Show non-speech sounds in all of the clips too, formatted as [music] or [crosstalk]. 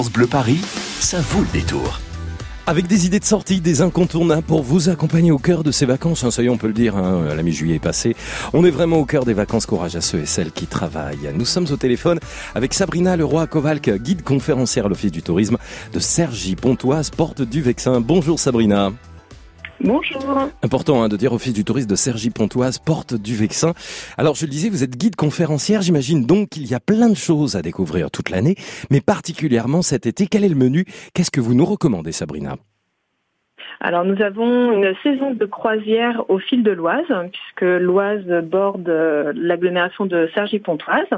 Bleu Paris, ça vaut le détour. Avec des idées de sortie, des incontournables pour vous accompagner au cœur de ces vacances. Hein, ça on peut le dire, hein, la mi-juillet est passée. On est vraiment au cœur des vacances. Courage à ceux et celles qui travaillent. Nous sommes au téléphone avec Sabrina Leroy-Kovalk, guide conférencière à l'Office du tourisme de Sergi Pontoise, porte du Vexin. Bonjour Sabrina. Bonjour. Important hein, de dire Office du tourisme de Sergi Pontoise, porte du Vexin. Alors je le disais, vous êtes guide conférencière, j'imagine donc qu'il y a plein de choses à découvrir toute l'année, mais particulièrement cet été. Quel est le menu? Qu'est-ce que vous nous recommandez Sabrina? Alors nous avons une saison de croisière au fil de l'Oise, puisque l'Oise borde euh, l'agglomération de Cergy-Pontoise.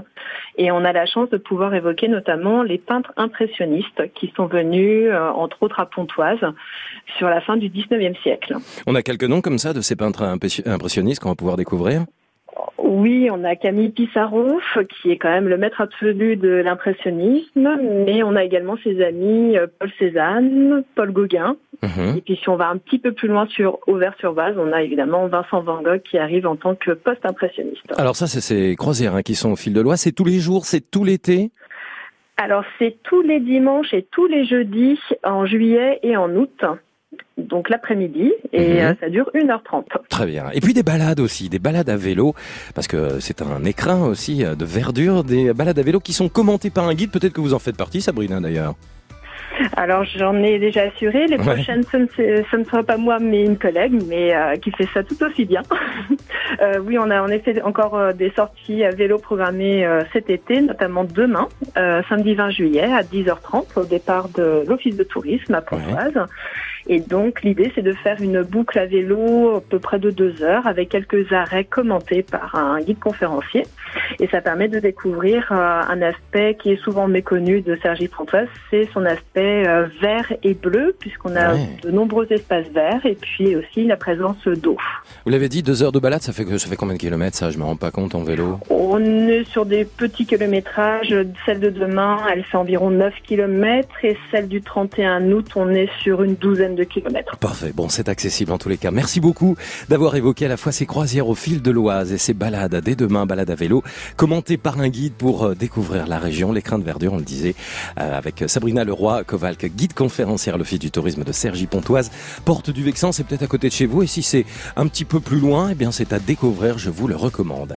Et on a la chance de pouvoir évoquer notamment les peintres impressionnistes qui sont venus, euh, entre autres à Pontoise, sur la fin du 19e siècle. On a quelques noms comme ça de ces peintres impressionnistes qu'on va pouvoir découvrir? Oui, on a Camille Pissarro, qui est quand même le maître absolu de l'impressionnisme, mais on a également ses amis euh, Paul Cézanne, Paul Gauguin. Mhm. Et puis si on va un petit peu plus loin sur Auvers-sur-Vase, on a évidemment Vincent Van Gogh qui arrive en tant que post-impressionniste. Alors ça, c'est ces croisières hein, qui sont au fil de loi. C'est tous les jours, c'est tout l'été? Alors c'est tous les dimanches et tous les jeudis en juillet et en août donc l'après-midi, et mhm. euh, ça dure 1h30. Très bien. Et puis des balades aussi, des balades à vélo, parce que c'est un écrin aussi euh, de verdure, des balades à vélo qui sont commentées par un guide, peut-être que vous en faites partie, Sabrina d'ailleurs. Alors j'en ai déjà assuré. Les prochaines, ce, ne, sera pas moi, mais une collègue, mais euh, qui fait ça tout aussi bien. [laughs] euh, oui, on a en effet encore euh, des sorties à vélo programmées cet été, notamment demain, samedi 20 juillet à 10h30 au départ de l'office de tourisme à Pontoise. Et donc l'idée c'est de faire une boucle à vélo à peu près de deux heures avec quelques arrêts commentés par un guide conférencier. Et ça permet de découvrir un aspect qui est souvent méconnu de Sergi Pontoise, c'est son aspect euh, vert et bleu, puisqu'on a de nombreux espaces verts, et puis aussi la présence d'eau. Vous l'avez dit, deux heures de balade, ça fait, ça fait combien de kilomètres ça? Je me rends pas compte en vélo. On est sur des petits kilométrages. Celle de demain, elle fait environ 9 kilomètres, et celle du 31 août, on est sur une douzaine de kilomètres. Parfait, bon, c'est accessible en tous les cas. Merci beaucoup d'avoir évoqué à la fois ces croisières au fil de l'Oise et ces balades dès demain, balades à vélo, commentées par un guide pour euh, découvrir la région, l'écrin de verdure, on le disait, euh, avec Sabrina Leroy, Kovalk, guide conférencière à l'Office du tourisme de Sergi Pontoise. Porte du Vexin, c'est peut-être à côté de chez vous. Et si c'est un petit peu plus loin, eh bien c'est à découvrir, je vous le recommande.